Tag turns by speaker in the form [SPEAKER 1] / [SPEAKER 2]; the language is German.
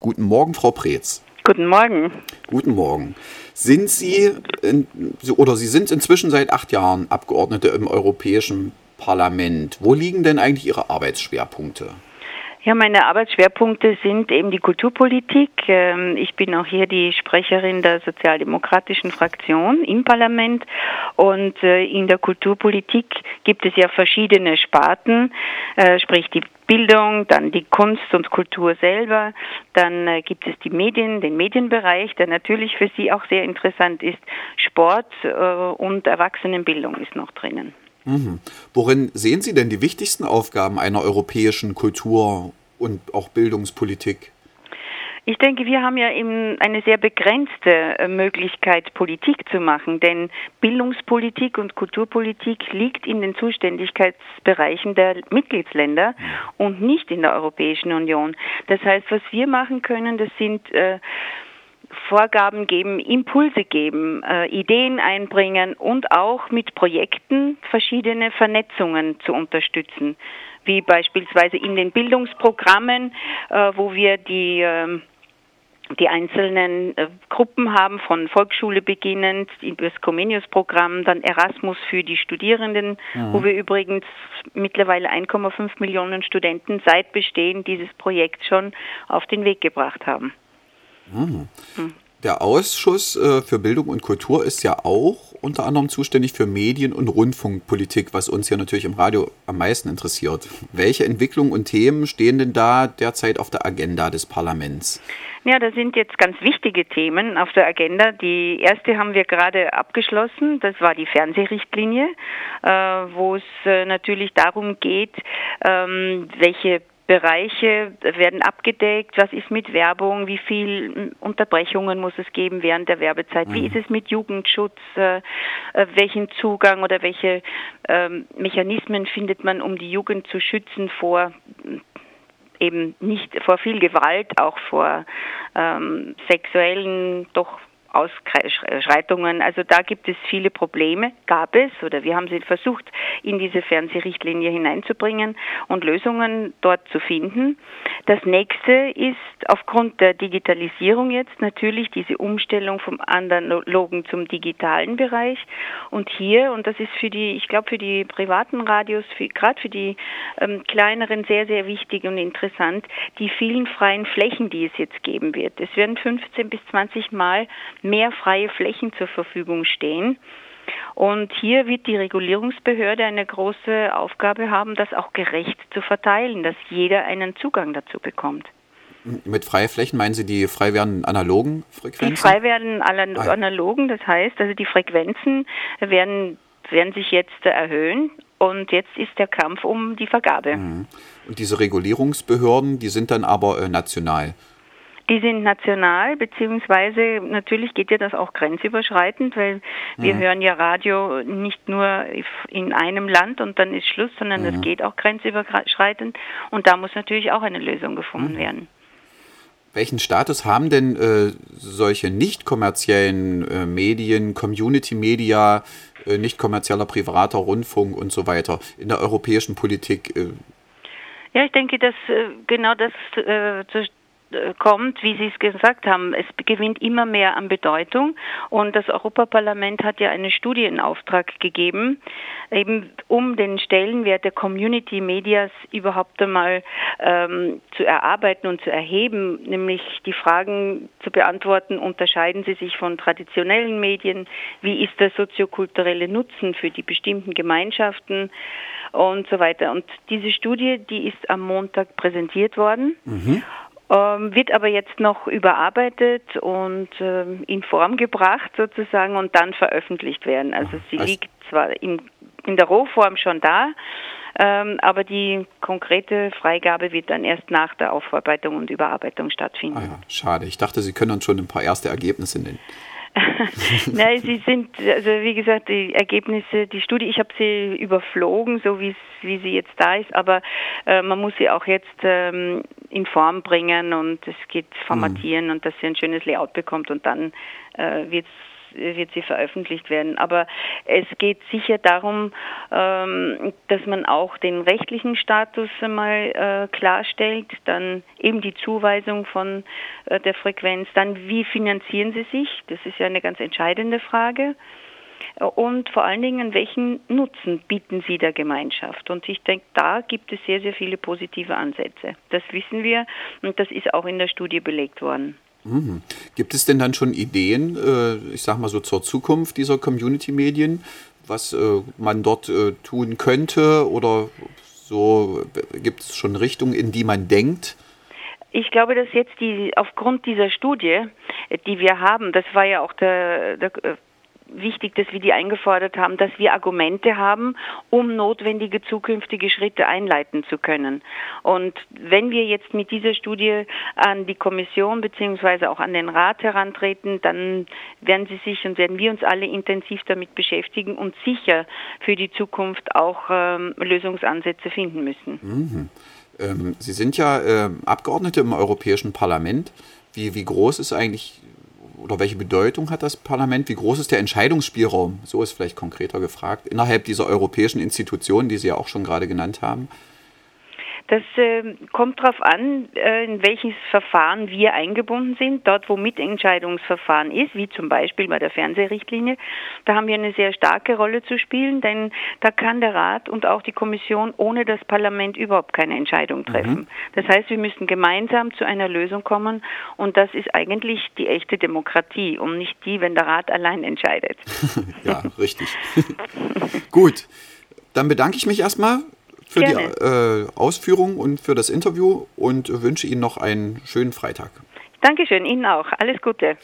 [SPEAKER 1] Guten Morgen, Frau Preetz.
[SPEAKER 2] Guten Morgen.
[SPEAKER 1] Guten Morgen. Sind Sie in, oder Sie sind inzwischen seit acht Jahren Abgeordnete im Europäischen Parlament. Wo liegen denn eigentlich Ihre Arbeitsschwerpunkte?
[SPEAKER 2] Ja, meine Arbeitsschwerpunkte sind eben die Kulturpolitik. Ähm, ich bin auch hier die Sprecherin der sozialdemokratischen Fraktion im Parlament und äh, in der Kulturpolitik gibt es ja verschiedene Sparten, äh, sprich die Bildung, dann die Kunst und Kultur selber, dann äh, gibt es die Medien, den Medienbereich, der natürlich für Sie auch sehr interessant ist, Sport und Erwachsenenbildung ist noch drinnen.
[SPEAKER 1] Mhm. Worin sehen Sie denn die wichtigsten Aufgaben einer europäischen Kultur- und auch Bildungspolitik?
[SPEAKER 2] Ich denke, wir haben ja eben eine sehr begrenzte äh, Möglichkeit, Politik zu machen, denn Bildungspolitik und Kulturpolitik liegt in den Zuständigkeitsbereichen der Mitgliedsländer und nicht in der Europäischen Union. Das heißt, was wir machen können, das sind äh, Vorgaben geben, Impulse geben, äh, Ideen einbringen und auch mit Projekten verschiedene Vernetzungen zu unterstützen, wie beispielsweise in den Bildungsprogrammen, äh, wo wir die äh, die einzelnen äh, Gruppen haben, von Volksschule beginnend, das Comenius-Programm, dann Erasmus für die Studierenden, mhm. wo wir übrigens mittlerweile 1,5 Millionen Studenten seit Bestehen dieses Projekts schon auf den Weg gebracht haben.
[SPEAKER 1] Mhm. Der Ausschuss äh, für Bildung und Kultur ist ja auch unter anderem zuständig für Medien- und Rundfunkpolitik, was uns ja natürlich im Radio am meisten interessiert. Welche Entwicklungen und Themen stehen denn da derzeit auf der Agenda des Parlaments?
[SPEAKER 2] Ja, da sind jetzt ganz wichtige Themen auf der Agenda. Die erste haben wir gerade abgeschlossen. Das war die Fernsehrichtlinie, äh, wo es äh, natürlich darum geht, ähm, welche Bereiche werden abgedeckt, was ist mit Werbung, wie viel Unterbrechungen muss es geben während der Werbezeit, wie mhm. ist es mit Jugendschutz, äh, äh, welchen Zugang oder welche ähm, Mechanismen findet man, um die Jugend zu schützen vor eben nicht vor viel Gewalt, auch vor ähm, sexuellen, doch Ausschreitungen. Also da gibt es viele Probleme, gab es, oder wir haben sie versucht, in diese Fernsehrichtlinie hineinzubringen und Lösungen dort zu finden. Das nächste ist aufgrund der Digitalisierung jetzt natürlich diese Umstellung vom analogen zum digitalen Bereich. Und hier, und das ist für die, ich glaube für die privaten Radios, gerade für die ähm, kleineren sehr, sehr wichtig und interessant, die vielen freien Flächen, die es jetzt geben wird. Es werden 15 bis 20 Mal mehr freie Flächen zur Verfügung stehen. Und hier wird die Regulierungsbehörde eine große Aufgabe haben, das auch gerecht zu verteilen, dass jeder einen Zugang dazu bekommt.
[SPEAKER 1] Mit freie Flächen meinen Sie die frei werdenden analogen Frequenzen?
[SPEAKER 2] Die frei werdenden ah, analogen, das heißt, also die Frequenzen werden, werden sich jetzt erhöhen und jetzt ist der Kampf um die Vergabe.
[SPEAKER 1] Mhm. Und diese Regulierungsbehörden, die sind dann aber äh, national.
[SPEAKER 2] Die sind national, beziehungsweise natürlich geht ja das auch grenzüberschreitend, weil wir mhm. hören ja Radio nicht nur in einem Land und dann ist Schluss, sondern es mhm. geht auch grenzüberschreitend und da muss natürlich auch eine Lösung gefunden mhm. werden.
[SPEAKER 1] Welchen Status haben denn äh, solche nicht kommerziellen äh, Medien, Community Media, äh, nicht kommerzieller privater Rundfunk und so weiter in der europäischen Politik? Äh?
[SPEAKER 2] Ja, ich denke, dass äh, genau das äh, äh, kommt, wie Sie es gesagt haben, es gewinnt immer mehr an Bedeutung und das Europaparlament hat ja einen Studie in Auftrag gegeben, eben um den Stellenwert der Community Medias überhaupt einmal ähm, zu erarbeiten und zu erheben, nämlich die Fragen zu beantworten, unterscheiden sie sich von traditionellen Medien, wie ist der soziokulturelle Nutzen für die bestimmten Gemeinschaften und so weiter. Und diese Studie, die ist am Montag präsentiert worden. Mhm ähm, wird aber jetzt noch überarbeitet und ähm, in Form gebracht sozusagen und dann veröffentlicht werden. Also sie also liegt zwar in, in der Rohform schon da, ähm, aber die konkrete Freigabe wird dann erst nach der Aufarbeitung und Überarbeitung stattfinden. Ah
[SPEAKER 1] ja, schade. Ich dachte, Sie können uns schon ein paar erste Ergebnisse nennen.
[SPEAKER 2] Nein, sie sind, also wie gesagt, die Ergebnisse, die Studie, ich habe sie überflogen, so wie wie sie jetzt da ist, aber äh, man muss sie auch jetzt ähm, in Form bringen und es geht formatieren mhm. und dass sie ein schönes Layout bekommt und dann äh, wird wird sie veröffentlicht werden. Aber es geht sicher darum, ähm, dass man auch den rechtlichen Status einmal äh, klarstellt, dann eben die Zuweisung von äh, der Frequenz, dann wie finanzieren sie sich, das ist ja eine ganz entscheidende Frage und vor allen Dingen, welchen Nutzen bieten sie der Gemeinschaft? Und ich denke, da gibt es sehr, sehr viele positive Ansätze. Das wissen wir und das ist auch in der Studie belegt worden.
[SPEAKER 1] Mhm. Gibt es denn dann schon Ideen, äh, ich sage mal so zur Zukunft dieser Community-Medien, was äh, man dort äh, tun könnte oder so gibt es schon Richtungen, in die man denkt?
[SPEAKER 2] Ich glaube, dass jetzt die aufgrund dieser Studie, die wir haben, das war ja auch der, der wichtig, dass wir die eingefordert haben, dass wir Argumente haben, um notwendige zukünftige Schritte einleiten zu können. Und wenn wir jetzt mit dieser Studie an die Kommission beziehungsweise auch an den Rat herantreten, dann werden sie sich und werden wir uns alle intensiv damit beschäftigen und sicher für die Zukunft auch ähm, Lösungsansätze finden müssen.
[SPEAKER 1] Mhm. Ähm, sie sind ja äh, Abgeordnete im Europäischen Parlament. Wie, wie groß ist eigentlich oder welche Bedeutung hat das Parlament? Wie groß ist der Entscheidungsspielraum? So ist vielleicht konkreter gefragt, innerhalb dieser europäischen Institutionen, die Sie ja auch schon gerade genannt haben.
[SPEAKER 2] Das äh, kommt darauf an, äh, in welches Verfahren wir eingebunden sind. Dort, wo Mitentscheidungsverfahren ist, wie zum Beispiel bei der Fernsehrichtlinie, da haben wir eine sehr starke Rolle zu spielen, denn da kann der Rat und auch die Kommission ohne das Parlament überhaupt keine Entscheidung treffen. Mhm. Das heißt, wir müssen gemeinsam zu einer Lösung kommen und das ist eigentlich die echte Demokratie und nicht die, wenn der Rat allein entscheidet.
[SPEAKER 1] ja, richtig. Gut. Dann bedanke ich mich erstmal für Gerne. die äh, Ausführungen und für das Interview und wünsche Ihnen noch einen schönen Freitag.
[SPEAKER 2] Dankeschön, Ihnen auch. Alles Gute.